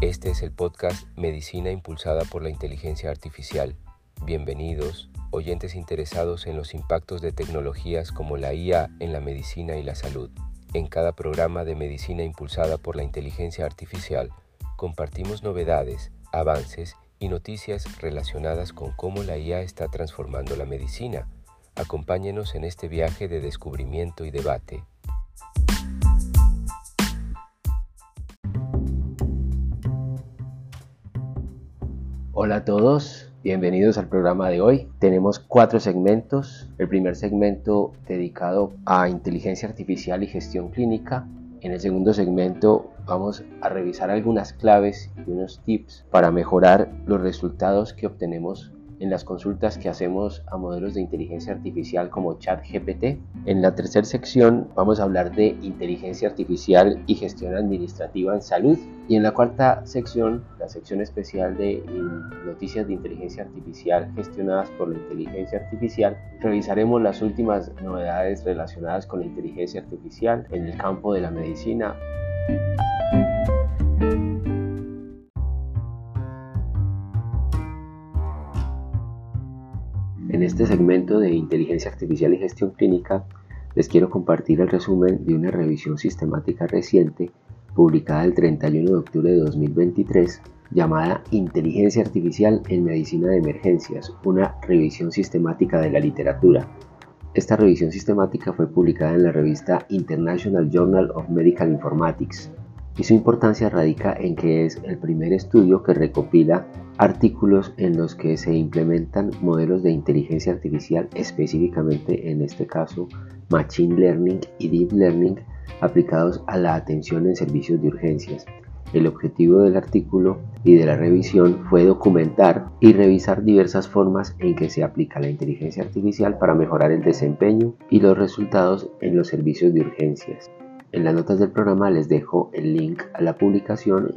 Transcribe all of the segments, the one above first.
Este es el podcast Medicina Impulsada por la Inteligencia Artificial. Bienvenidos, oyentes interesados en los impactos de tecnologías como la IA en la medicina y la salud. En cada programa de Medicina Impulsada por la Inteligencia Artificial, compartimos novedades, avances y noticias relacionadas con cómo la IA está transformando la medicina. Acompáñenos en este viaje de descubrimiento y debate. Hola a todos, bienvenidos al programa de hoy. Tenemos cuatro segmentos. El primer segmento dedicado a inteligencia artificial y gestión clínica. En el segundo segmento vamos a revisar algunas claves y unos tips para mejorar los resultados que obtenemos en las consultas que hacemos a modelos de inteligencia artificial como ChatGPT. En la tercera sección vamos a hablar de inteligencia artificial y gestión administrativa en salud. Y en la cuarta sección, la sección especial de noticias de inteligencia artificial gestionadas por la inteligencia artificial, revisaremos las últimas novedades relacionadas con la inteligencia artificial en el campo de la medicina. De inteligencia artificial y gestión clínica les quiero compartir el resumen de una revisión sistemática reciente publicada el 31 de octubre de 2023 llamada Inteligencia Artificial en Medicina de Emergencias, una revisión sistemática de la literatura. Esta revisión sistemática fue publicada en la revista International Journal of Medical Informatics y su importancia radica en que es el primer estudio que recopila artículos en los que se implementan modelos de inteligencia artificial, específicamente en este caso Machine Learning y Deep Learning aplicados a la atención en servicios de urgencias. El objetivo del artículo y de la revisión fue documentar y revisar diversas formas en que se aplica la inteligencia artificial para mejorar el desempeño y los resultados en los servicios de urgencias. En las notas del programa les dejo el link a la publicación.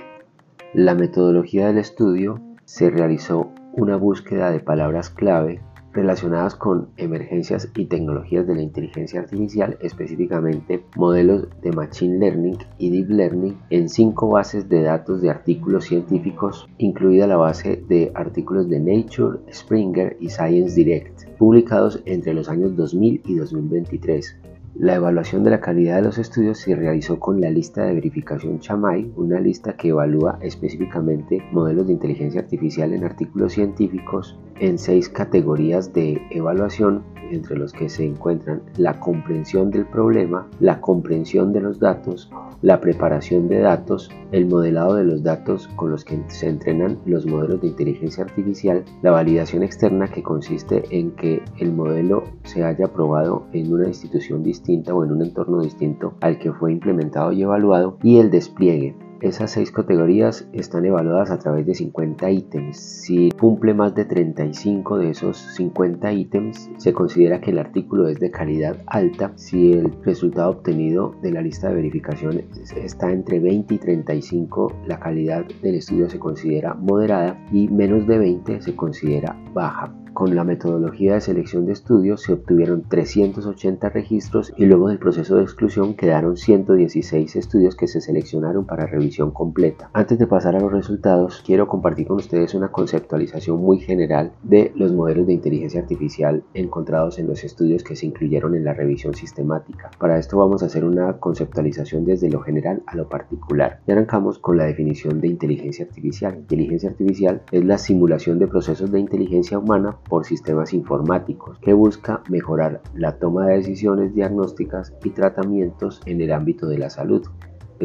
La metodología del estudio se realizó una búsqueda de palabras clave relacionadas con emergencias y tecnologías de la inteligencia artificial, específicamente modelos de Machine Learning y Deep Learning en cinco bases de datos de artículos científicos, incluida la base de artículos de Nature, Springer y Science Direct, publicados entre los años 2000 y 2023. La evaluación de la calidad de los estudios se realizó con la lista de verificación Chamay, una lista que evalúa específicamente modelos de inteligencia artificial en artículos científicos en seis categorías de evaluación, entre los que se encuentran la comprensión del problema, la comprensión de los datos, la preparación de datos, el modelado de los datos con los que se entrenan los modelos de inteligencia artificial, la validación externa que consiste en que el modelo se haya probado en una institución distinta o en un entorno distinto al que fue implementado y evaluado y el despliegue. Esas seis categorías están evaluadas a través de 50 ítems. Si cumple más de 35 de esos 50 ítems, se considera que el artículo es de calidad alta. Si el resultado obtenido de la lista de verificación está entre 20 y 35, la calidad del estudio se considera moderada y menos de 20 se considera baja. Con la metodología de selección de estudios se obtuvieron 380 registros y luego del proceso de exclusión quedaron 116 estudios que se seleccionaron para revisión completa. Antes de pasar a los resultados, quiero compartir con ustedes una conceptualización muy general de los modelos de inteligencia artificial encontrados en los estudios que se incluyeron en la revisión sistemática. Para esto vamos a hacer una conceptualización desde lo general a lo particular. Y arrancamos con la definición de inteligencia artificial. Inteligencia artificial es la simulación de procesos de inteligencia humana por sistemas informáticos que busca mejorar la toma de decisiones diagnósticas y tratamientos en el ámbito de la salud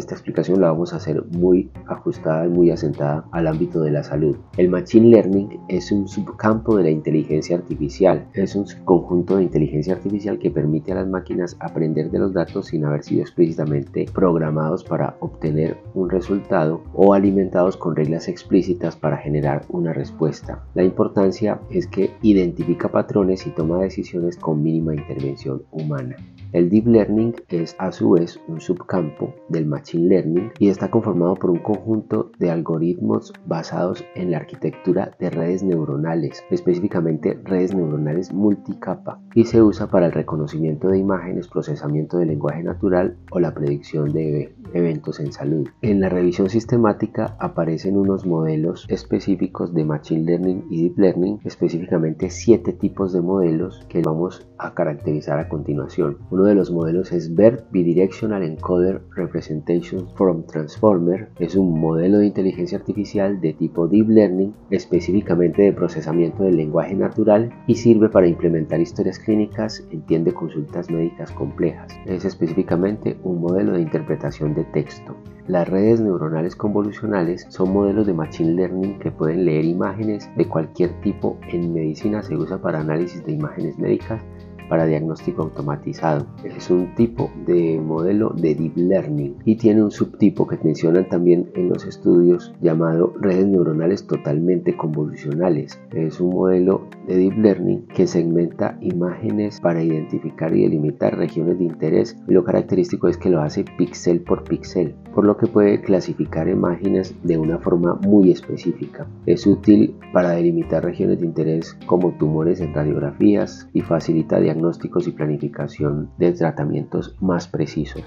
esta explicación la vamos a hacer muy ajustada y muy asentada al ámbito de la salud. El Machine Learning es un subcampo de la inteligencia artificial. Es un conjunto de inteligencia artificial que permite a las máquinas aprender de los datos sin haber sido explícitamente programados para obtener un resultado o alimentados con reglas explícitas para generar una respuesta. La importancia es que identifica patrones y toma decisiones con mínima intervención humana. El Deep Learning es a su vez un subcampo del Machine Learning y está conformado por un conjunto de algoritmos basados en la arquitectura de redes neuronales, específicamente redes neuronales multicapa, y se usa para el reconocimiento de imágenes, procesamiento de lenguaje natural o la predicción de eventos en salud. En la revisión sistemática aparecen unos modelos específicos de Machine Learning y Deep Learning, específicamente siete tipos de modelos que vamos a caracterizar a continuación. Uno de los modelos es BERT Bidirectional Encoder Representation from Transformer. Es un modelo de inteligencia artificial de tipo Deep Learning, específicamente de procesamiento del lenguaje natural y sirve para implementar historias clínicas, entiende consultas médicas complejas. Es específicamente un modelo de interpretación de texto. Las redes neuronales convolucionales son modelos de Machine Learning que pueden leer imágenes de cualquier tipo. En medicina se usa para análisis de imágenes médicas para diagnóstico automatizado. Es un tipo de modelo de Deep Learning y tiene un subtipo que mencionan también en los estudios llamado redes neuronales totalmente convolucionales. Es un modelo de Deep Learning que segmenta imágenes para identificar y delimitar regiones de interés y lo característico es que lo hace píxel por píxel, por lo que puede clasificar imágenes de una forma muy específica. Es útil para delimitar regiones de interés como tumores en radiografías y facilita diagnóstico diagnósticos y planificación de tratamientos más precisos.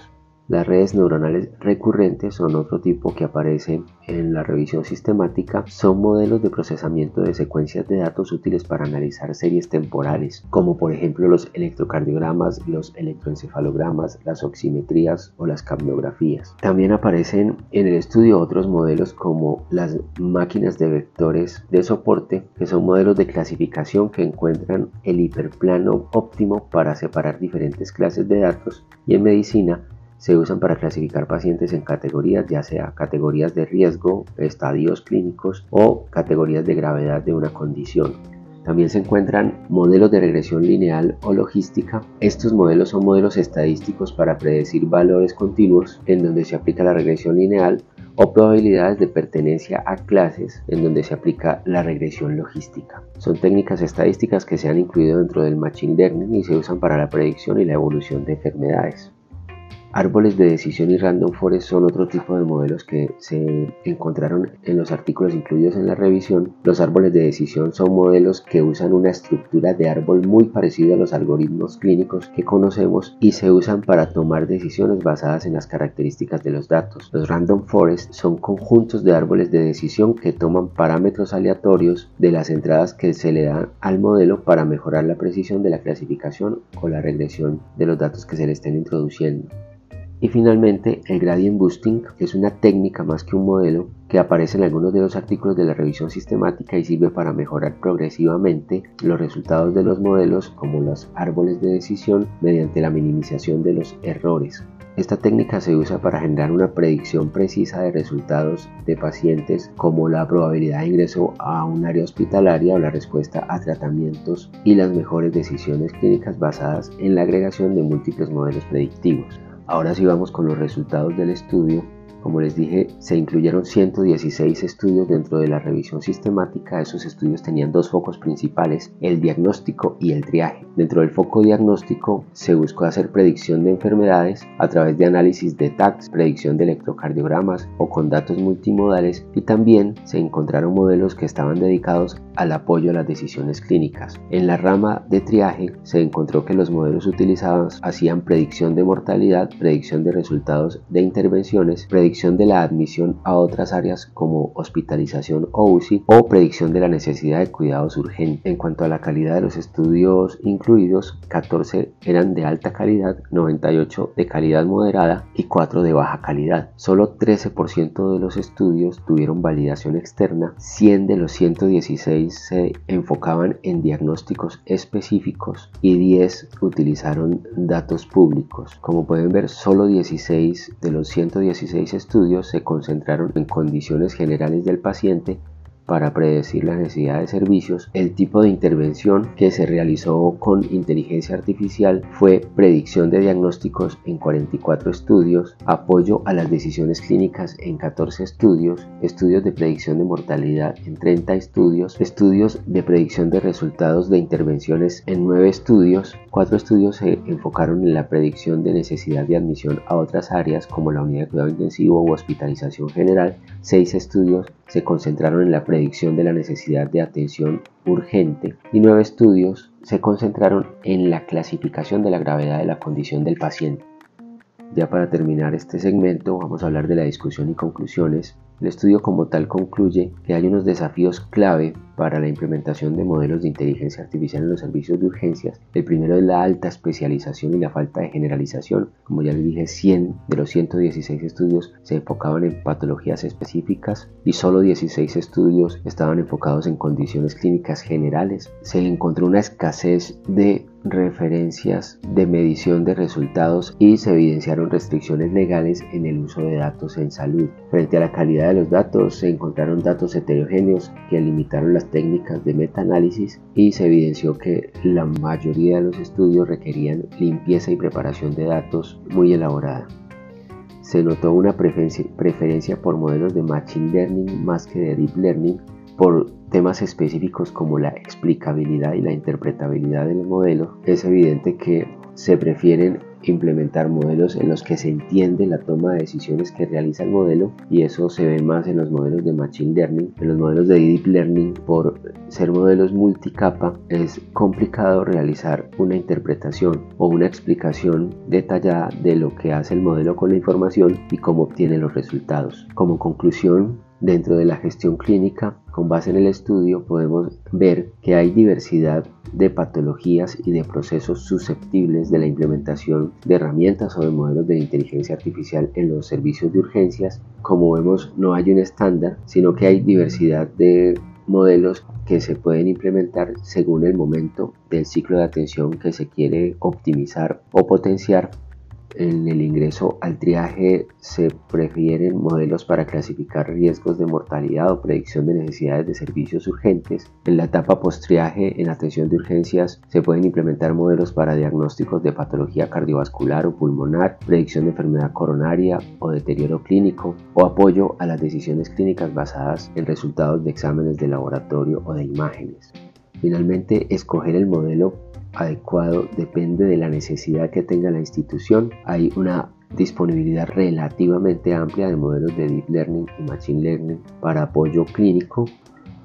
Las redes neuronales recurrentes son otro tipo que aparece en la revisión sistemática. Son modelos de procesamiento de secuencias de datos útiles para analizar series temporales, como por ejemplo los electrocardiogramas, los electroencefalogramas, las oximetrías o las cambiografías. También aparecen en el estudio otros modelos como las máquinas de vectores de soporte, que son modelos de clasificación que encuentran el hiperplano óptimo para separar diferentes clases de datos y en medicina se usan para clasificar pacientes en categorías, ya sea categorías de riesgo, estadios clínicos o categorías de gravedad de una condición. También se encuentran modelos de regresión lineal o logística. Estos modelos son modelos estadísticos para predecir valores continuos en donde se aplica la regresión lineal o probabilidades de pertenencia a clases en donde se aplica la regresión logística. Son técnicas estadísticas que se han incluido dentro del Machine Learning y se usan para la predicción y la evolución de enfermedades. Árboles de decisión y random forest son otro tipo de modelos que se encontraron en los artículos incluidos en la revisión. Los árboles de decisión son modelos que usan una estructura de árbol muy parecida a los algoritmos clínicos que conocemos y se usan para tomar decisiones basadas en las características de los datos. Los random forest son conjuntos de árboles de decisión que toman parámetros aleatorios de las entradas que se le dan al modelo para mejorar la precisión de la clasificación o la regresión de los datos que se le estén introduciendo. Y finalmente, el gradient boosting es una técnica más que un modelo que aparece en algunos de los artículos de la revisión sistemática y sirve para mejorar progresivamente los resultados de los modelos como los árboles de decisión mediante la minimización de los errores. Esta técnica se usa para generar una predicción precisa de resultados de pacientes como la probabilidad de ingreso a un área hospitalaria o la respuesta a tratamientos y las mejores decisiones clínicas basadas en la agregación de múltiples modelos predictivos. Ahora sí vamos con los resultados del estudio como les dije, se incluyeron 116 estudios dentro de la revisión sistemática. Esos estudios tenían dos focos principales, el diagnóstico y el triaje. Dentro del foco diagnóstico se buscó hacer predicción de enfermedades a través de análisis de TACs, predicción de electrocardiogramas o con datos multimodales y también se encontraron modelos que estaban dedicados al apoyo a las decisiones clínicas. En la rama de triaje se encontró que los modelos utilizados hacían predicción de mortalidad, predicción de resultados de intervenciones, predicción predicción de la admisión a otras áreas como hospitalización o UCI o predicción de la necesidad de cuidados urgentes. En cuanto a la calidad de los estudios incluidos, 14 eran de alta calidad, 98 de calidad moderada y 4 de baja calidad. Solo 13% de los estudios tuvieron validación externa, 100 de los 116 se enfocaban en diagnósticos específicos y 10 utilizaron datos públicos. Como pueden ver, solo 16 de los 116 estudios se concentraron en condiciones generales del paciente para predecir la necesidad de servicios. El tipo de intervención que se realizó con inteligencia artificial fue predicción de diagnósticos en 44 estudios, apoyo a las decisiones clínicas en 14 estudios, estudios de predicción de mortalidad en 30 estudios, estudios de predicción de resultados de intervenciones en 9 estudios, 4 estudios se enfocaron en la predicción de necesidad de admisión a otras áreas como la unidad de cuidado intensivo u hospitalización general, 6 estudios se concentraron en la predicción de la necesidad de atención urgente y 9 estudios se concentraron en la clasificación de la gravedad de la condición del paciente. Ya para terminar este segmento vamos a hablar de la discusión y conclusiones. El estudio como tal concluye que hay unos desafíos clave para la implementación de modelos de inteligencia artificial en los servicios de urgencias. El primero es la alta especialización y la falta de generalización. Como ya les dije, 100 de los 116 estudios se enfocaban en patologías específicas y solo 16 estudios estaban enfocados en condiciones clínicas generales. Se encontró una escasez de referencias de medición de resultados y se evidenciaron restricciones legales en el uso de datos en salud. Frente a la calidad de los datos se encontraron datos heterogéneos que limitaron las técnicas de metaanálisis y se evidenció que la mayoría de los estudios requerían limpieza y preparación de datos muy elaborada. Se notó una preferencia por modelos de Machine Learning más que de Deep Learning por temas específicos como la explicabilidad y la interpretabilidad del modelo, es evidente que se prefieren implementar modelos en los que se entiende la toma de decisiones que realiza el modelo y eso se ve más en los modelos de Machine Learning. En los modelos de Deep Learning, por ser modelos multicapa, es complicado realizar una interpretación o una explicación detallada de lo que hace el modelo con la información y cómo obtiene los resultados. Como conclusión, Dentro de la gestión clínica, con base en el estudio, podemos ver que hay diversidad de patologías y de procesos susceptibles de la implementación de herramientas o de modelos de inteligencia artificial en los servicios de urgencias. Como vemos, no hay un estándar, sino que hay diversidad de modelos que se pueden implementar según el momento del ciclo de atención que se quiere optimizar o potenciar en el ingreso al triaje se prefieren modelos para clasificar riesgos de mortalidad o predicción de necesidades de servicios urgentes. En la etapa post-triaje en atención de urgencias se pueden implementar modelos para diagnósticos de patología cardiovascular o pulmonar, predicción de enfermedad coronaria o deterioro clínico o apoyo a las decisiones clínicas basadas en resultados de exámenes de laboratorio o de imágenes. Finalmente, escoger el modelo adecuado depende de la necesidad que tenga la institución. Hay una disponibilidad relativamente amplia de modelos de Deep Learning y Machine Learning para apoyo clínico.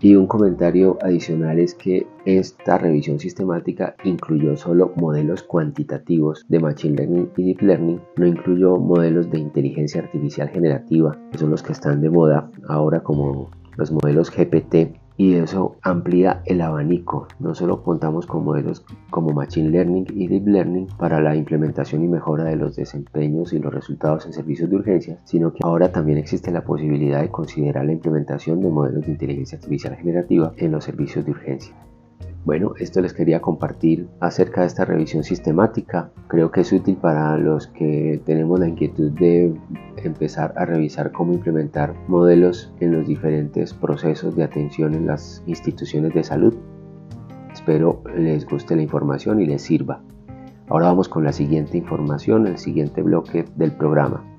Y un comentario adicional es que esta revisión sistemática incluyó solo modelos cuantitativos de Machine Learning y Deep Learning, no incluyó modelos de inteligencia artificial generativa, que son los que están de moda ahora como los modelos GPT y eso amplía el abanico. No solo contamos con modelos como Machine Learning y Deep Learning para la implementación y mejora de los desempeños y los resultados en servicios de urgencia, sino que ahora también existe la posibilidad de considerar la implementación de modelos de inteligencia artificial generativa en los servicios de urgencia. Bueno, esto les quería compartir acerca de esta revisión sistemática. Creo que es útil para los que tenemos la inquietud de empezar a revisar cómo implementar modelos en los diferentes procesos de atención en las instituciones de salud. Espero les guste la información y les sirva. Ahora vamos con la siguiente información, el siguiente bloque del programa.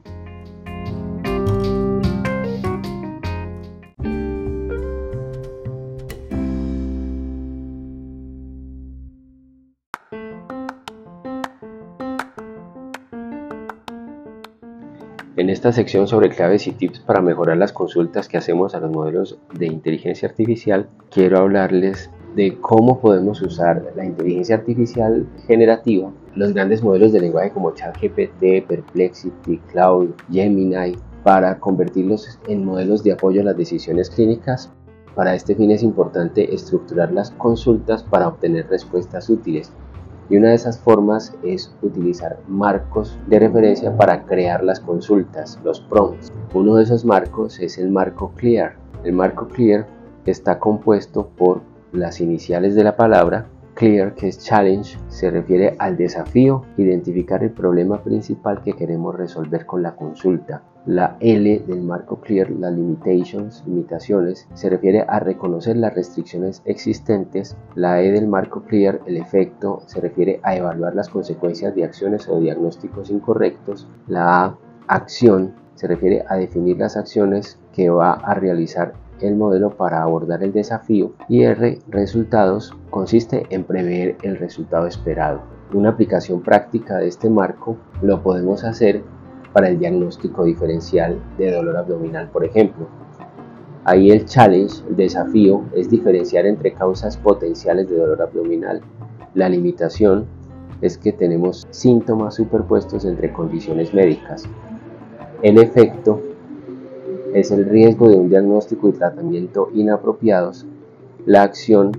Esta sección sobre claves y tips para mejorar las consultas que hacemos a los modelos de inteligencia artificial, quiero hablarles de cómo podemos usar la inteligencia artificial generativa, los grandes modelos de lenguaje como ChatGPT, Perplexity, Cloud, Gemini, para convertirlos en modelos de apoyo a las decisiones clínicas. Para este fin es importante estructurar las consultas para obtener respuestas útiles y una de esas formas es utilizar marcos de referencia para crear las consultas, los prompts. Uno de esos marcos es el marco clear. El marco clear está compuesto por las iniciales de la palabra clear, que es challenge, se refiere al desafío, identificar el problema principal que queremos resolver con la consulta. La L del marco clear, las limitations, limitaciones, se refiere a reconocer las restricciones existentes. La E del marco clear, el efecto, se refiere a evaluar las consecuencias de acciones o diagnósticos incorrectos. La A, acción, se refiere a definir las acciones que va a realizar el modelo para abordar el desafío y R, resultados, consiste en prever el resultado esperado. Una aplicación práctica de este marco lo podemos hacer para el diagnóstico diferencial de dolor abdominal, por ejemplo. Ahí el challenge, el desafío, es diferenciar entre causas potenciales de dolor abdominal. La limitación es que tenemos síntomas superpuestos entre condiciones médicas. El efecto es el riesgo de un diagnóstico y tratamiento inapropiados. La acción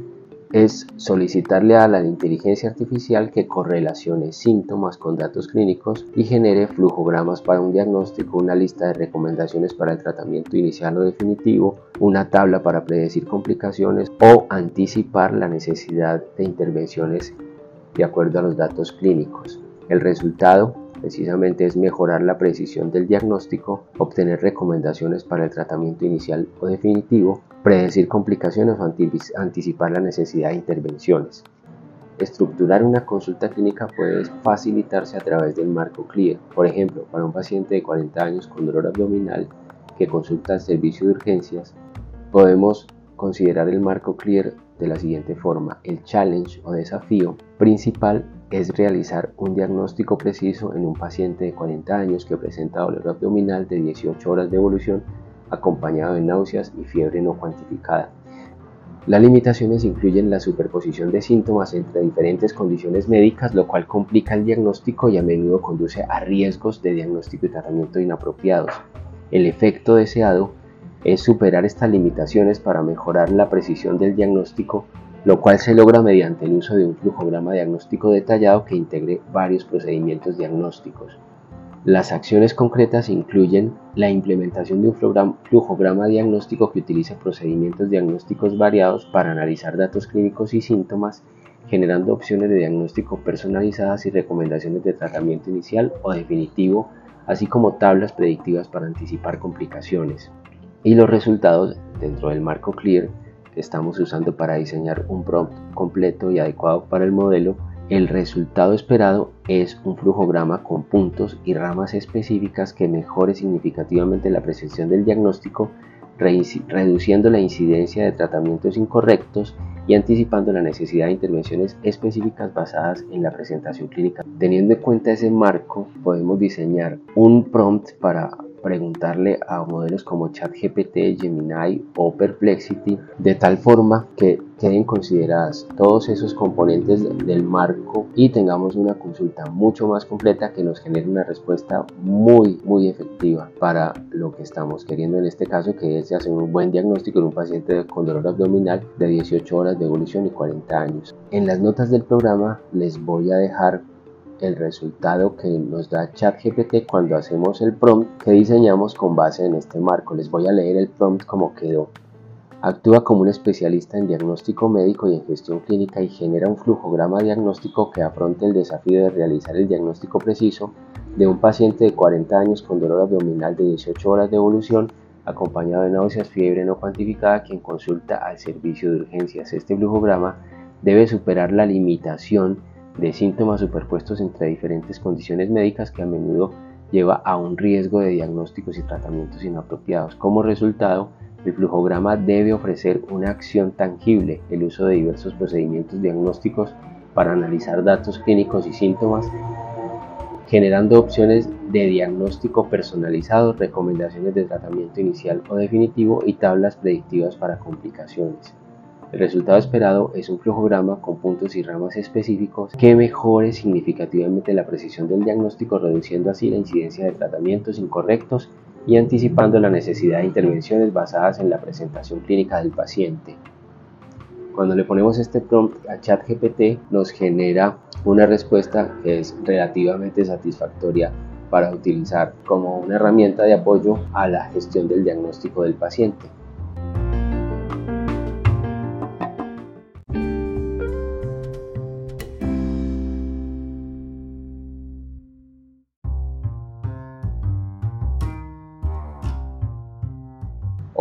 es solicitarle a la inteligencia artificial que correlacione síntomas con datos clínicos y genere flujogramas para un diagnóstico, una lista de recomendaciones para el tratamiento inicial o definitivo, una tabla para predecir complicaciones o anticipar la necesidad de intervenciones de acuerdo a los datos clínicos. El resultado precisamente es mejorar la precisión del diagnóstico, obtener recomendaciones para el tratamiento inicial o definitivo, predecir complicaciones o anticipar la necesidad de intervenciones. Estructurar una consulta clínica puede facilitarse a través del marco CLEAR. Por ejemplo, para un paciente de 40 años con dolor abdominal que consulta el servicio de urgencias, podemos considerar el marco CLEAR de la siguiente forma. El challenge o desafío principal es realizar un diagnóstico preciso en un paciente de 40 años que presenta dolor abdominal de 18 horas de evolución acompañado de náuseas y fiebre no cuantificada. Las limitaciones incluyen la superposición de síntomas entre diferentes condiciones médicas, lo cual complica el diagnóstico y a menudo conduce a riesgos de diagnóstico y tratamiento inapropiados. El efecto deseado es superar estas limitaciones para mejorar la precisión del diagnóstico lo cual se logra mediante el uso de un flujograma diagnóstico detallado que integre varios procedimientos diagnósticos. Las acciones concretas incluyen la implementación de un flujograma diagnóstico que utilice procedimientos diagnósticos variados para analizar datos clínicos y síntomas, generando opciones de diagnóstico personalizadas y recomendaciones de tratamiento inicial o definitivo, así como tablas predictivas para anticipar complicaciones. Y los resultados dentro del marco CLEAR estamos usando para diseñar un prompt completo y adecuado para el modelo, el resultado esperado es un flujograma con puntos y ramas específicas que mejore significativamente la precisión del diagnóstico, reduciendo la incidencia de tratamientos incorrectos y anticipando la necesidad de intervenciones específicas basadas en la presentación clínica. Teniendo en cuenta ese marco, podemos diseñar un prompt para preguntarle a modelos como ChatGPT, Gemini o Perplexity de tal forma que queden consideradas todos esos componentes del marco y tengamos una consulta mucho más completa que nos genere una respuesta muy muy efectiva para lo que estamos queriendo en este caso que es hacer un buen diagnóstico en un paciente con dolor abdominal de 18 horas de evolución y 40 años. En las notas del programa les voy a dejar el resultado que nos da ChatGPT cuando hacemos el prompt que diseñamos con base en este marco. Les voy a leer el prompt como quedó. Actúa como un especialista en diagnóstico médico y en gestión clínica y genera un flujograma diagnóstico que afronte el desafío de realizar el diagnóstico preciso de un paciente de 40 años con dolor abdominal de 18 horas de evolución acompañado de náuseas, fiebre no cuantificada, quien consulta al servicio de urgencias. Este flujograma debe superar la limitación de síntomas superpuestos entre diferentes condiciones médicas que a menudo lleva a un riesgo de diagnósticos y tratamientos inapropiados. Como resultado, el flujograma debe ofrecer una acción tangible, el uso de diversos procedimientos diagnósticos para analizar datos clínicos y síntomas, generando opciones de diagnóstico personalizado, recomendaciones de tratamiento inicial o definitivo y tablas predictivas para complicaciones. El resultado esperado es un flujograma con puntos y ramas específicos que mejore significativamente la precisión del diagnóstico, reduciendo así la incidencia de tratamientos incorrectos y anticipando la necesidad de intervenciones basadas en la presentación clínica del paciente. Cuando le ponemos este prompt a ChatGPT nos genera una respuesta que es relativamente satisfactoria para utilizar como una herramienta de apoyo a la gestión del diagnóstico del paciente.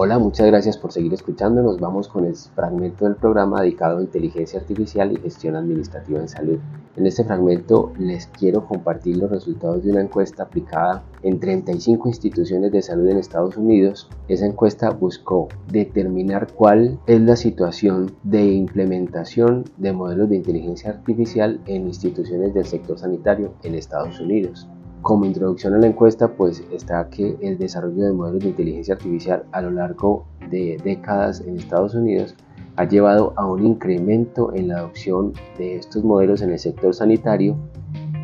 Hola, muchas gracias por seguir escuchándonos. Vamos con el fragmento del programa dedicado a inteligencia artificial y gestión administrativa en salud. En este fragmento les quiero compartir los resultados de una encuesta aplicada en 35 instituciones de salud en Estados Unidos. Esa encuesta buscó determinar cuál es la situación de implementación de modelos de inteligencia artificial en instituciones del sector sanitario en Estados Unidos. Como introducción a la encuesta, pues está que el desarrollo de modelos de inteligencia artificial a lo largo de décadas en Estados Unidos ha llevado a un incremento en la adopción de estos modelos en el sector sanitario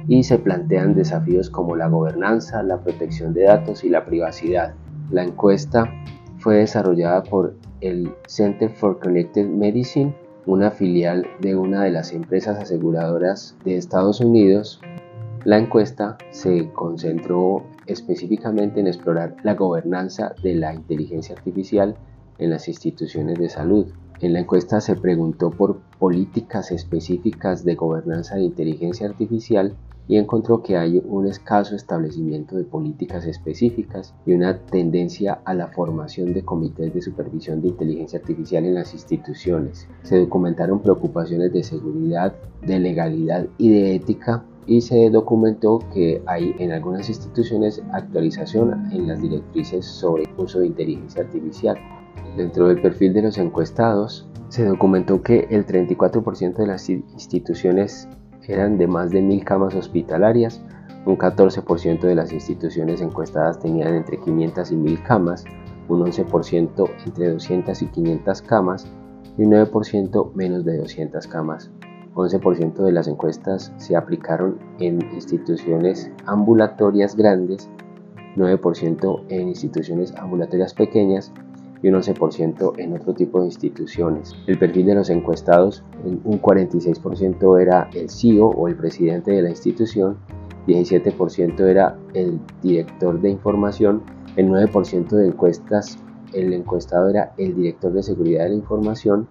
y se plantean desafíos como la gobernanza, la protección de datos y la privacidad. La encuesta fue desarrollada por el Center for Connected Medicine, una filial de una de las empresas aseguradoras de Estados Unidos la encuesta se concentró específicamente en explorar la gobernanza de la inteligencia artificial en las instituciones de salud. En la encuesta se preguntó por políticas específicas de gobernanza de inteligencia artificial y encontró que hay un escaso establecimiento de políticas específicas y una tendencia a la formación de comités de supervisión de inteligencia artificial en las instituciones. Se documentaron preocupaciones de seguridad, de legalidad y de ética y se documentó que hay en algunas instituciones actualización en las directrices sobre uso de inteligencia artificial. Dentro del perfil de los encuestados, se documentó que el 34% de las instituciones eran de más de mil camas hospitalarias, un 14% de las instituciones encuestadas tenían entre 500 y 1000 camas, un 11% entre 200 y 500 camas y un 9% menos de 200 camas. 11% de las encuestas se aplicaron en instituciones ambulatorias grandes, 9% en instituciones ambulatorias pequeñas y un 11% en otro tipo de instituciones. El perfil de los encuestados, un 46% era el CEO o el presidente de la institución, 17% era el director de información, el 9% de encuestas, el encuestado era el director de seguridad de la información,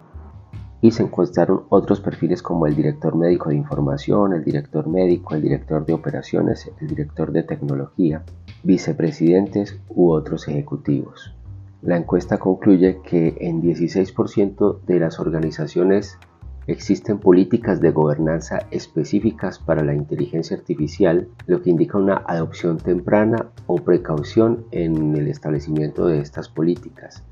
y se encuestaron otros perfiles como el director médico de información, el director médico, el director de operaciones, el director de tecnología, vicepresidentes u otros ejecutivos. La encuesta concluye que en 16% de las organizaciones existen políticas de gobernanza específicas para la inteligencia artificial, lo que indica una adopción temprana o precaución en el establecimiento de estas políticas.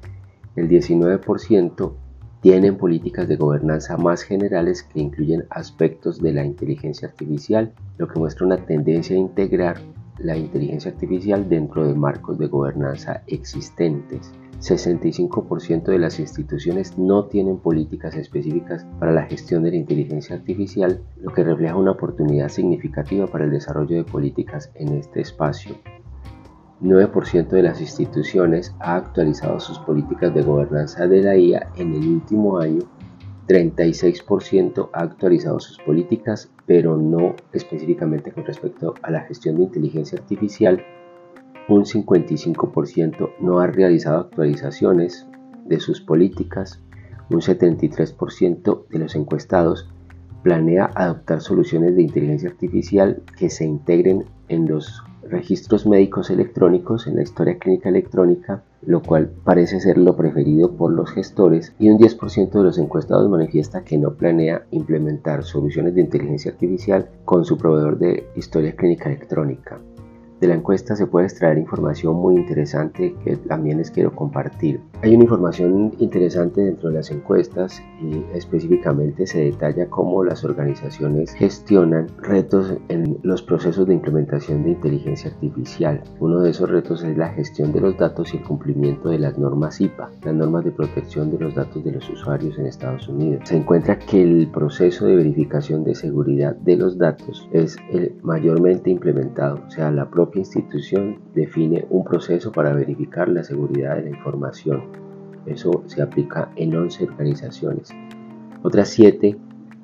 El 19% tienen políticas de gobernanza más generales que incluyen aspectos de la inteligencia artificial, lo que muestra una tendencia a integrar la inteligencia artificial dentro de marcos de gobernanza existentes. 65% de las instituciones no tienen políticas específicas para la gestión de la inteligencia artificial, lo que refleja una oportunidad significativa para el desarrollo de políticas en este espacio. 9% de las instituciones ha actualizado sus políticas de gobernanza de la IA en el último año, 36% ha actualizado sus políticas, pero no específicamente con respecto a la gestión de inteligencia artificial, un 55% no ha realizado actualizaciones de sus políticas, un 73% de los encuestados planea adoptar soluciones de inteligencia artificial que se integren en los registros médicos electrónicos en la historia clínica electrónica, lo cual parece ser lo preferido por los gestores, y un 10% de los encuestados manifiesta que no planea implementar soluciones de inteligencia artificial con su proveedor de historia clínica electrónica. De la encuesta se puede extraer información muy interesante que también les quiero compartir. Hay una información interesante dentro de las encuestas y específicamente se detalla cómo las organizaciones gestionan retos en los procesos de implementación de inteligencia artificial. Uno de esos retos es la gestión de los datos y el cumplimiento de las normas IPA, las normas de protección de los datos de los usuarios en Estados Unidos. Se encuentra que el proceso de verificación de seguridad de los datos es el mayormente implementado, o sea, la propia institución define un proceso para verificar la seguridad de la información. Eso se aplica en 11 organizaciones. Otras 7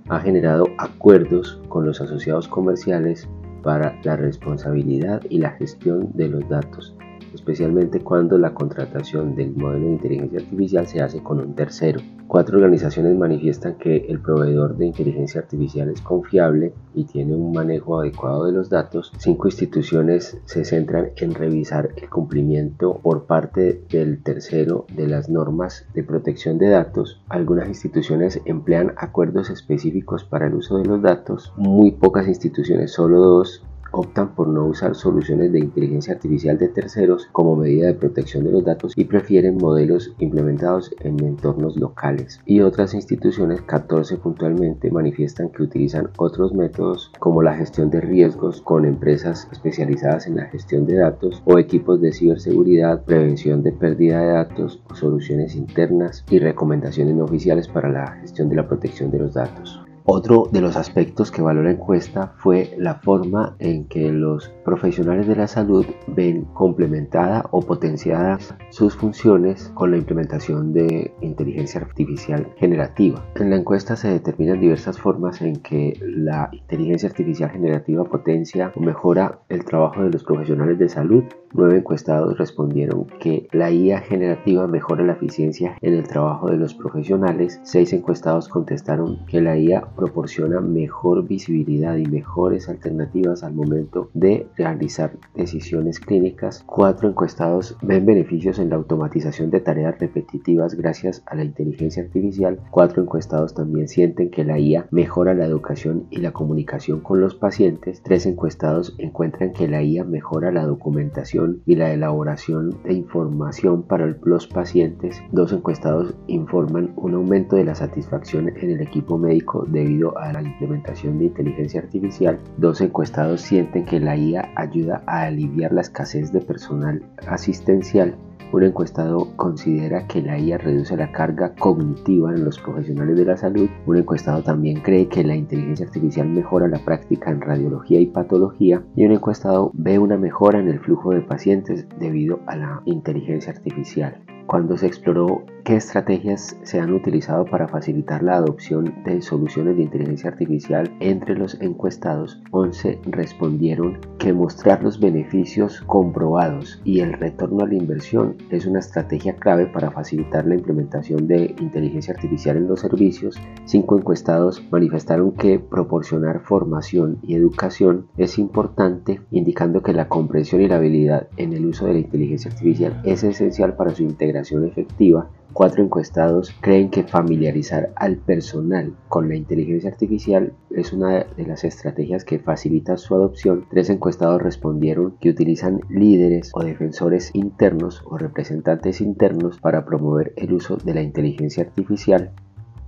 ha generado acuerdos con los asociados comerciales para la responsabilidad y la gestión de los datos. Especialmente cuando la contratación del modelo de inteligencia artificial se hace con un tercero. Cuatro organizaciones manifiestan que el proveedor de inteligencia artificial es confiable y tiene un manejo adecuado de los datos. Cinco instituciones se centran en revisar el cumplimiento por parte del tercero de las normas de protección de datos. Algunas instituciones emplean acuerdos específicos para el uso de los datos. Muy pocas instituciones, solo dos, optan por no usar soluciones de inteligencia artificial de terceros como medida de protección de los datos y prefieren modelos implementados en entornos locales. Y otras instituciones, 14 puntualmente, manifiestan que utilizan otros métodos como la gestión de riesgos con empresas especializadas en la gestión de datos o equipos de ciberseguridad, prevención de pérdida de datos, soluciones internas y recomendaciones no oficiales para la gestión de la protección de los datos. Otro de los aspectos que valoró la encuesta fue la forma en que los profesionales de la salud ven complementada o potenciada sus funciones con la implementación de inteligencia artificial generativa. En la encuesta se determinan diversas formas en que la inteligencia artificial generativa potencia o mejora el trabajo de los profesionales de salud. Nueve encuestados respondieron que la IA generativa mejora la eficiencia en el trabajo de los profesionales. Seis encuestados contestaron que la IA proporciona mejor visibilidad y mejores alternativas al momento de realizar decisiones clínicas. Cuatro encuestados ven beneficios en la automatización de tareas repetitivas gracias a la inteligencia artificial. Cuatro encuestados también sienten que la IA mejora la educación y la comunicación con los pacientes. Tres encuestados encuentran que la IA mejora la documentación y la elaboración de información para los pacientes. Dos encuestados informan un aumento de la satisfacción en el equipo médico de debido a la implementación de inteligencia artificial, dos encuestados sienten que la IA ayuda a aliviar la escasez de personal asistencial. Un encuestado considera que la IA reduce la carga cognitiva en los profesionales de la salud. Un encuestado también cree que la inteligencia artificial mejora la práctica en radiología y patología. Y un encuestado ve una mejora en el flujo de pacientes debido a la inteligencia artificial cuando se exploró qué estrategias se han utilizado para facilitar la adopción de soluciones de inteligencia artificial entre los encuestados, 11 respondieron que mostrar los beneficios comprobados y el retorno a la inversión es una estrategia clave para facilitar la implementación de inteligencia artificial en los servicios. Cinco encuestados manifestaron que proporcionar formación y educación es importante, indicando que la comprensión y la habilidad en el uso de la inteligencia artificial es esencial para su integración efectiva, cuatro encuestados creen que familiarizar al personal con la inteligencia artificial es una de las estrategias que facilita su adopción. Tres encuestados respondieron que utilizan líderes o defensores internos o representantes internos para promover el uso de la inteligencia artificial.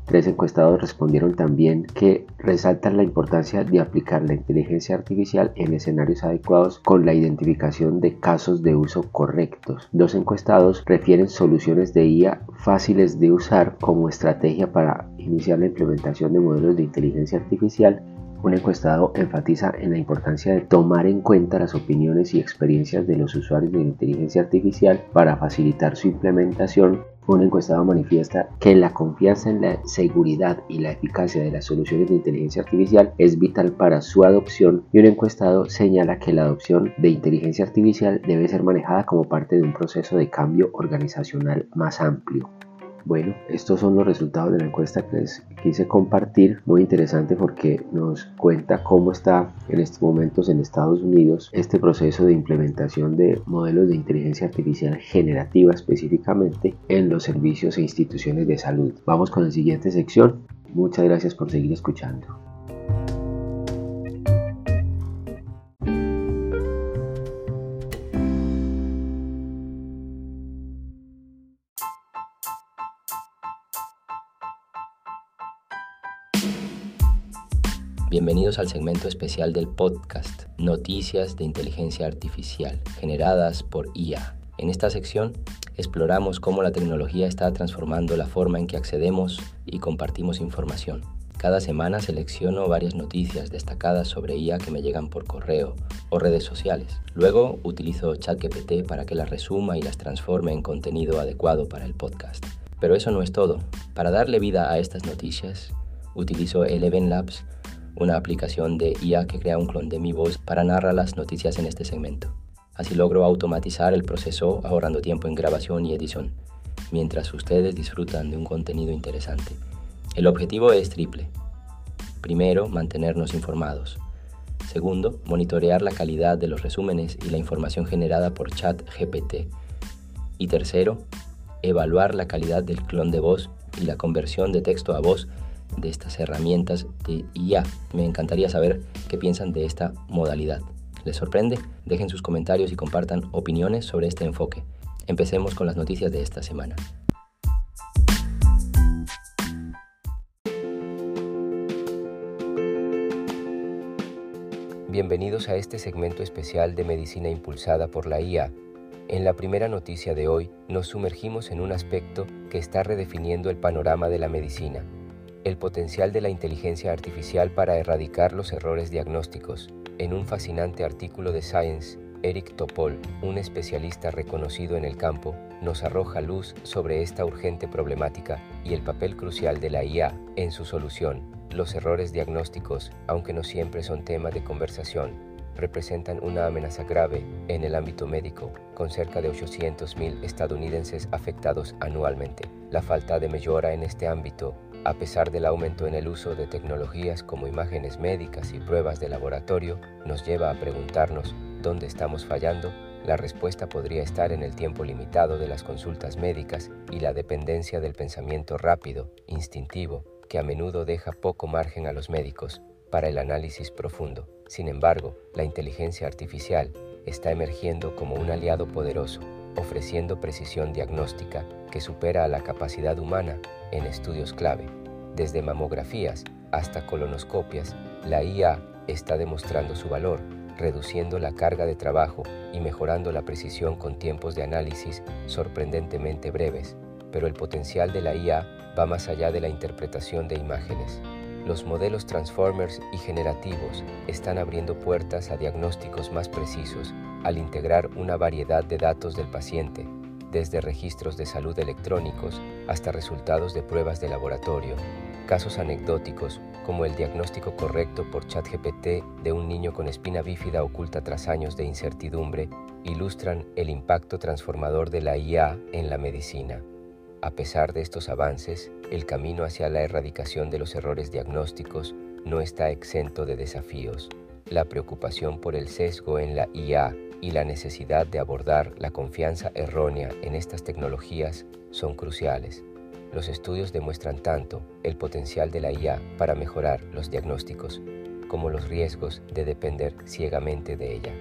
Tres encuestados respondieron también que resaltan la importancia de aplicar la inteligencia artificial en escenarios adecuados con la identificación de casos de uso correctos. Dos encuestados refieren soluciones de IA fáciles de usar como estrategia para iniciar la implementación de modelos de inteligencia artificial un encuestado enfatiza en la importancia de tomar en cuenta las opiniones y experiencias de los usuarios de inteligencia artificial para facilitar su implementación un encuestado manifiesta que la confianza en la seguridad y la eficacia de las soluciones de inteligencia artificial es vital para su adopción y un encuestado señala que la adopción de inteligencia artificial debe ser manejada como parte de un proceso de cambio organizacional más amplio. Bueno, estos son los resultados de la encuesta que les quise compartir. Muy interesante porque nos cuenta cómo está en estos momentos en Estados Unidos este proceso de implementación de modelos de inteligencia artificial generativa específicamente en los servicios e instituciones de salud. Vamos con la siguiente sección. Muchas gracias por seguir escuchando. Bienvenidos al segmento especial del podcast Noticias de Inteligencia Artificial, generadas por IA. En esta sección exploramos cómo la tecnología está transformando la forma en que accedemos y compartimos información. Cada semana selecciono varias noticias destacadas sobre IA que me llegan por correo o redes sociales. Luego utilizo ChatGPT para que las resuma y las transforme en contenido adecuado para el podcast. Pero eso no es todo. Para darle vida a estas noticias, utilizo Eleven Labs una aplicación de IA que crea un clon de mi voz para narrar las noticias en este segmento. Así logro automatizar el proceso ahorrando tiempo en grabación y edición, mientras ustedes disfrutan de un contenido interesante. El objetivo es triple. Primero, mantenernos informados. Segundo, monitorear la calidad de los resúmenes y la información generada por ChatGPT. Y tercero, evaluar la calidad del clon de voz y la conversión de texto a voz de estas herramientas de IA. Me encantaría saber qué piensan de esta modalidad. ¿Les sorprende? Dejen sus comentarios y compartan opiniones sobre este enfoque. Empecemos con las noticias de esta semana. Bienvenidos a este segmento especial de Medicina Impulsada por la IA. En la primera noticia de hoy nos sumergimos en un aspecto que está redefiniendo el panorama de la medicina, el potencial de la inteligencia artificial para erradicar los errores diagnósticos. En un fascinante artículo de Science, Eric Topol, un especialista reconocido en el campo, nos arroja luz sobre esta urgente problemática y el papel crucial de la IA en su solución. Los errores diagnósticos, aunque no siempre son tema de conversación, representan una amenaza grave en el ámbito médico, con cerca de 800.000 estadounidenses afectados anualmente. La falta de mejora en este ámbito a pesar del aumento en el uso de tecnologías como imágenes médicas y pruebas de laboratorio, nos lleva a preguntarnos dónde estamos fallando. La respuesta podría estar en el tiempo limitado de las consultas médicas y la dependencia del pensamiento rápido, instintivo, que a menudo deja poco margen a los médicos para el análisis profundo. Sin embargo, la inteligencia artificial está emergiendo como un aliado poderoso, ofreciendo precisión diagnóstica que supera a la capacidad humana en estudios clave. Desde mamografías hasta colonoscopias, la IA está demostrando su valor, reduciendo la carga de trabajo y mejorando la precisión con tiempos de análisis sorprendentemente breves. Pero el potencial de la IA va más allá de la interpretación de imágenes. Los modelos transformers y generativos están abriendo puertas a diagnósticos más precisos al integrar una variedad de datos del paciente, desde registros de salud electrónicos hasta resultados de pruebas de laboratorio, casos anecdóticos como el diagnóstico correcto por ChatGPT de un niño con espina bífida oculta tras años de incertidumbre, ilustran el impacto transformador de la IA en la medicina. A pesar de estos avances, el camino hacia la erradicación de los errores diagnósticos no está exento de desafíos. La preocupación por el sesgo en la IA y la necesidad de abordar la confianza errónea en estas tecnologías son cruciales. Los estudios demuestran tanto el potencial de la IA para mejorar los diagnósticos como los riesgos de depender ciegamente de ella.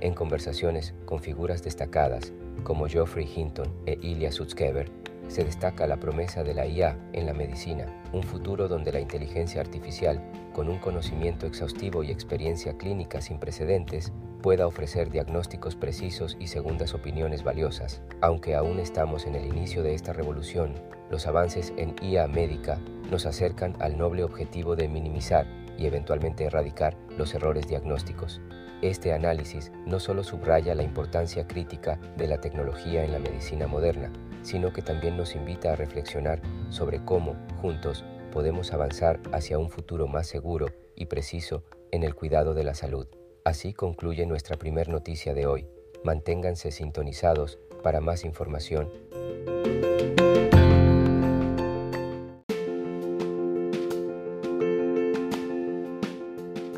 En conversaciones con figuras destacadas como Geoffrey Hinton e Ilya Sutskever, se destaca la promesa de la IA en la medicina, un futuro donde la inteligencia artificial, con un conocimiento exhaustivo y experiencia clínica sin precedentes, pueda ofrecer diagnósticos precisos y segundas opiniones valiosas. Aunque aún estamos en el inicio de esta revolución, los avances en IA médica nos acercan al noble objetivo de minimizar y eventualmente erradicar los errores diagnósticos. Este análisis no solo subraya la importancia crítica de la tecnología en la medicina moderna, sino que también nos invita a reflexionar sobre cómo, juntos, podemos avanzar hacia un futuro más seguro y preciso en el cuidado de la salud. Así concluye nuestra primer noticia de hoy. Manténganse sintonizados para más información.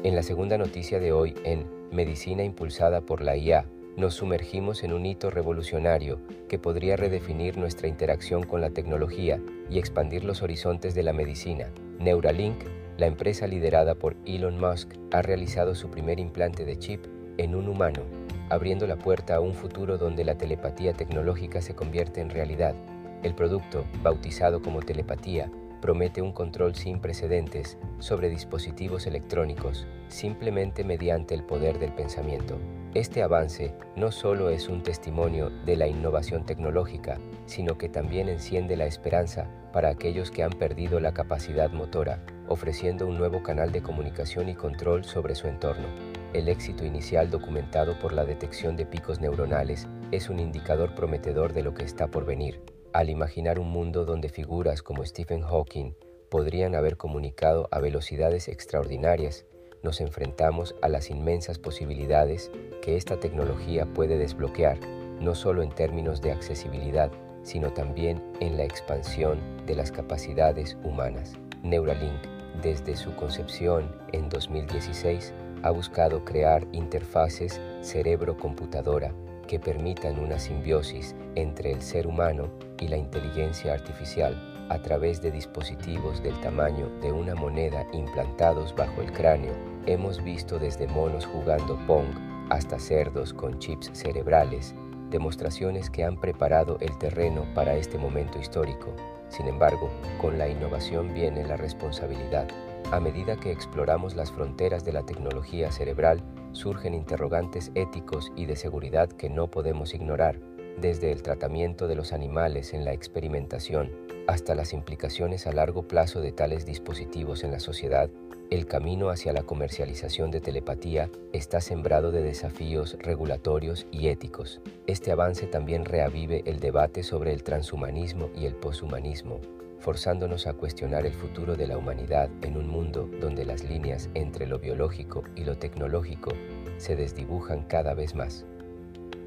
En la segunda noticia de hoy en Medicina impulsada por la IA, nos sumergimos en un hito revolucionario que podría redefinir nuestra interacción con la tecnología y expandir los horizontes de la medicina. Neuralink la empresa liderada por Elon Musk ha realizado su primer implante de chip en un humano, abriendo la puerta a un futuro donde la telepatía tecnológica se convierte en realidad. El producto, bautizado como telepatía, promete un control sin precedentes sobre dispositivos electrónicos, simplemente mediante el poder del pensamiento. Este avance no solo es un testimonio de la innovación tecnológica, sino que también enciende la esperanza para aquellos que han perdido la capacidad motora, ofreciendo un nuevo canal de comunicación y control sobre su entorno. El éxito inicial documentado por la detección de picos neuronales es un indicador prometedor de lo que está por venir. Al imaginar un mundo donde figuras como Stephen Hawking podrían haber comunicado a velocidades extraordinarias, nos enfrentamos a las inmensas posibilidades que esta tecnología puede desbloquear, no solo en términos de accesibilidad, sino también en la expansión de las capacidades humanas. Neuralink, desde su concepción en 2016, ha buscado crear interfaces cerebro-computadora que permitan una simbiosis entre el ser humano y la inteligencia artificial a través de dispositivos del tamaño de una moneda implantados bajo el cráneo. Hemos visto desde monos jugando Pong hasta cerdos con chips cerebrales, demostraciones que han preparado el terreno para este momento histórico. Sin embargo, con la innovación viene la responsabilidad. A medida que exploramos las fronteras de la tecnología cerebral, surgen interrogantes éticos y de seguridad que no podemos ignorar desde el tratamiento de los animales en la experimentación hasta las implicaciones a largo plazo de tales dispositivos en la sociedad, el camino hacia la comercialización de telepatía está sembrado de desafíos regulatorios y éticos. Este avance también reavive el debate sobre el transhumanismo y el poshumanismo, forzándonos a cuestionar el futuro de la humanidad en un mundo donde las líneas entre lo biológico y lo tecnológico se desdibujan cada vez más.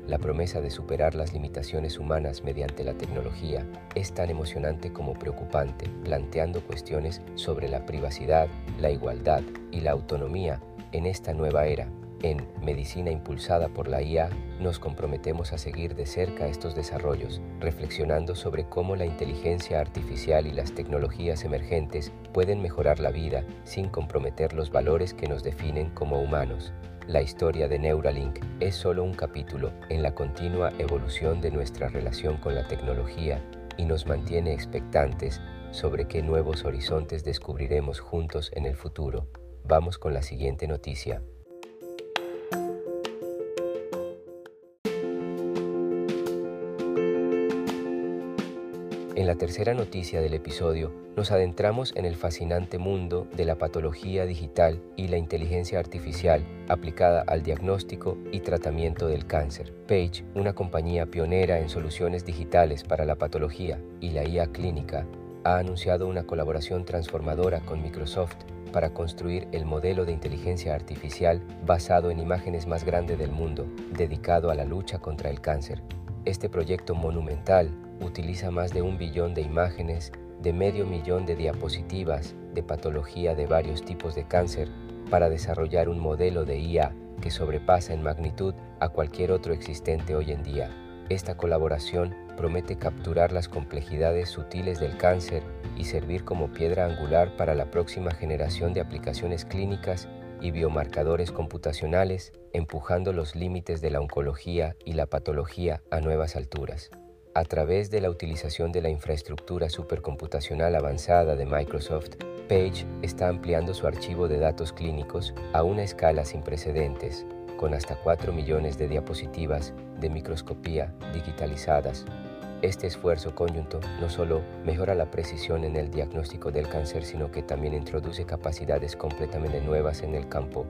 La promesa de superar las limitaciones humanas mediante la tecnología es tan emocionante como preocupante, planteando cuestiones sobre la privacidad, la igualdad y la autonomía en esta nueva era. En Medicina Impulsada por la IA nos comprometemos a seguir de cerca estos desarrollos, reflexionando sobre cómo la inteligencia artificial y las tecnologías emergentes pueden mejorar la vida sin comprometer los valores que nos definen como humanos. La historia de Neuralink es solo un capítulo en la continua evolución de nuestra relación con la tecnología y nos mantiene expectantes sobre qué nuevos horizontes descubriremos juntos en el futuro. Vamos con la siguiente noticia. En la tercera noticia del episodio nos adentramos en el fascinante mundo de la patología digital y la inteligencia artificial aplicada al diagnóstico y tratamiento del cáncer. Page, una compañía pionera en soluciones digitales para la patología y la IA clínica, ha anunciado una colaboración transformadora con Microsoft para construir el modelo de inteligencia artificial basado en imágenes más grande del mundo, dedicado a la lucha contra el cáncer. Este proyecto monumental utiliza más de un billón de imágenes, de medio millón de diapositivas de patología de varios tipos de cáncer para desarrollar un modelo de IA que sobrepasa en magnitud a cualquier otro existente hoy en día. Esta colaboración promete capturar las complejidades sutiles del cáncer y servir como piedra angular para la próxima generación de aplicaciones clínicas y biomarcadores computacionales, empujando los límites de la oncología y la patología a nuevas alturas. A través de la utilización de la infraestructura supercomputacional avanzada de Microsoft, Page está ampliando su archivo de datos clínicos a una escala sin precedentes, con hasta 4 millones de diapositivas de microscopía digitalizadas. Este esfuerzo conjunto no solo mejora la precisión en el diagnóstico del cáncer, sino que también introduce capacidades completamente nuevas en el campo,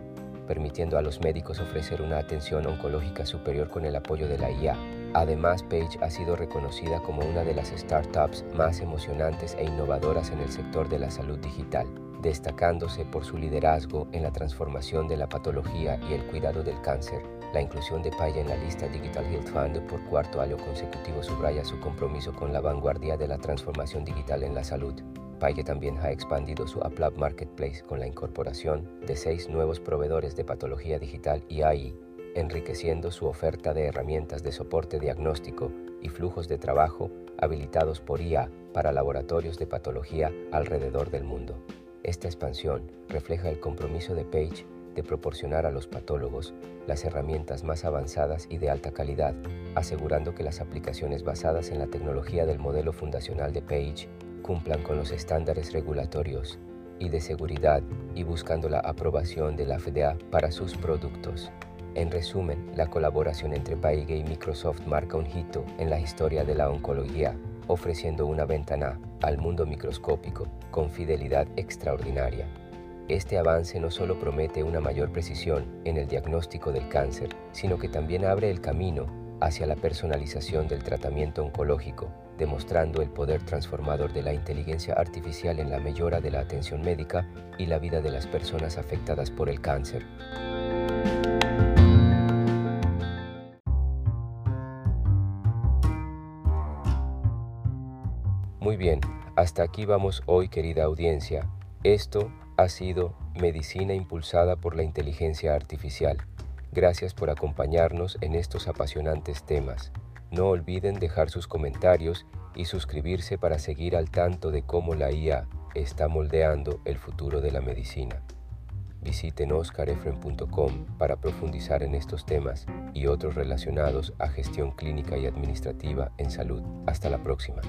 permitiendo a los médicos ofrecer una atención oncológica superior con el apoyo de la IA. Además, Page ha sido reconocida como una de las startups más emocionantes e innovadoras en el sector de la salud digital, destacándose por su liderazgo en la transformación de la patología y el cuidado del cáncer. La inclusión de Page en la lista Digital Health Fund por cuarto año consecutivo subraya su compromiso con la vanguardia de la transformación digital en la salud. Page también ha expandido su AppLab Marketplace con la incorporación de seis nuevos proveedores de patología digital y AI enriqueciendo su oferta de herramientas de soporte diagnóstico y flujos de trabajo habilitados por IA para laboratorios de patología alrededor del mundo. Esta expansión refleja el compromiso de Page de proporcionar a los patólogos las herramientas más avanzadas y de alta calidad, asegurando que las aplicaciones basadas en la tecnología del modelo fundacional de Page cumplan con los estándares regulatorios y de seguridad y buscando la aprobación de la FDA para sus productos. En resumen, la colaboración entre Paige y Microsoft marca un hito en la historia de la oncología, ofreciendo una ventana al mundo microscópico con fidelidad extraordinaria. Este avance no solo promete una mayor precisión en el diagnóstico del cáncer, sino que también abre el camino hacia la personalización del tratamiento oncológico, demostrando el poder transformador de la inteligencia artificial en la mejora de la atención médica y la vida de las personas afectadas por el cáncer. Hasta aquí vamos hoy querida audiencia. Esto ha sido Medicina impulsada por la inteligencia artificial. Gracias por acompañarnos en estos apasionantes temas. No olviden dejar sus comentarios y suscribirse para seguir al tanto de cómo la IA está moldeando el futuro de la medicina. Visiten oscarefren.com para profundizar en estos temas y otros relacionados a gestión clínica y administrativa en salud. Hasta la próxima.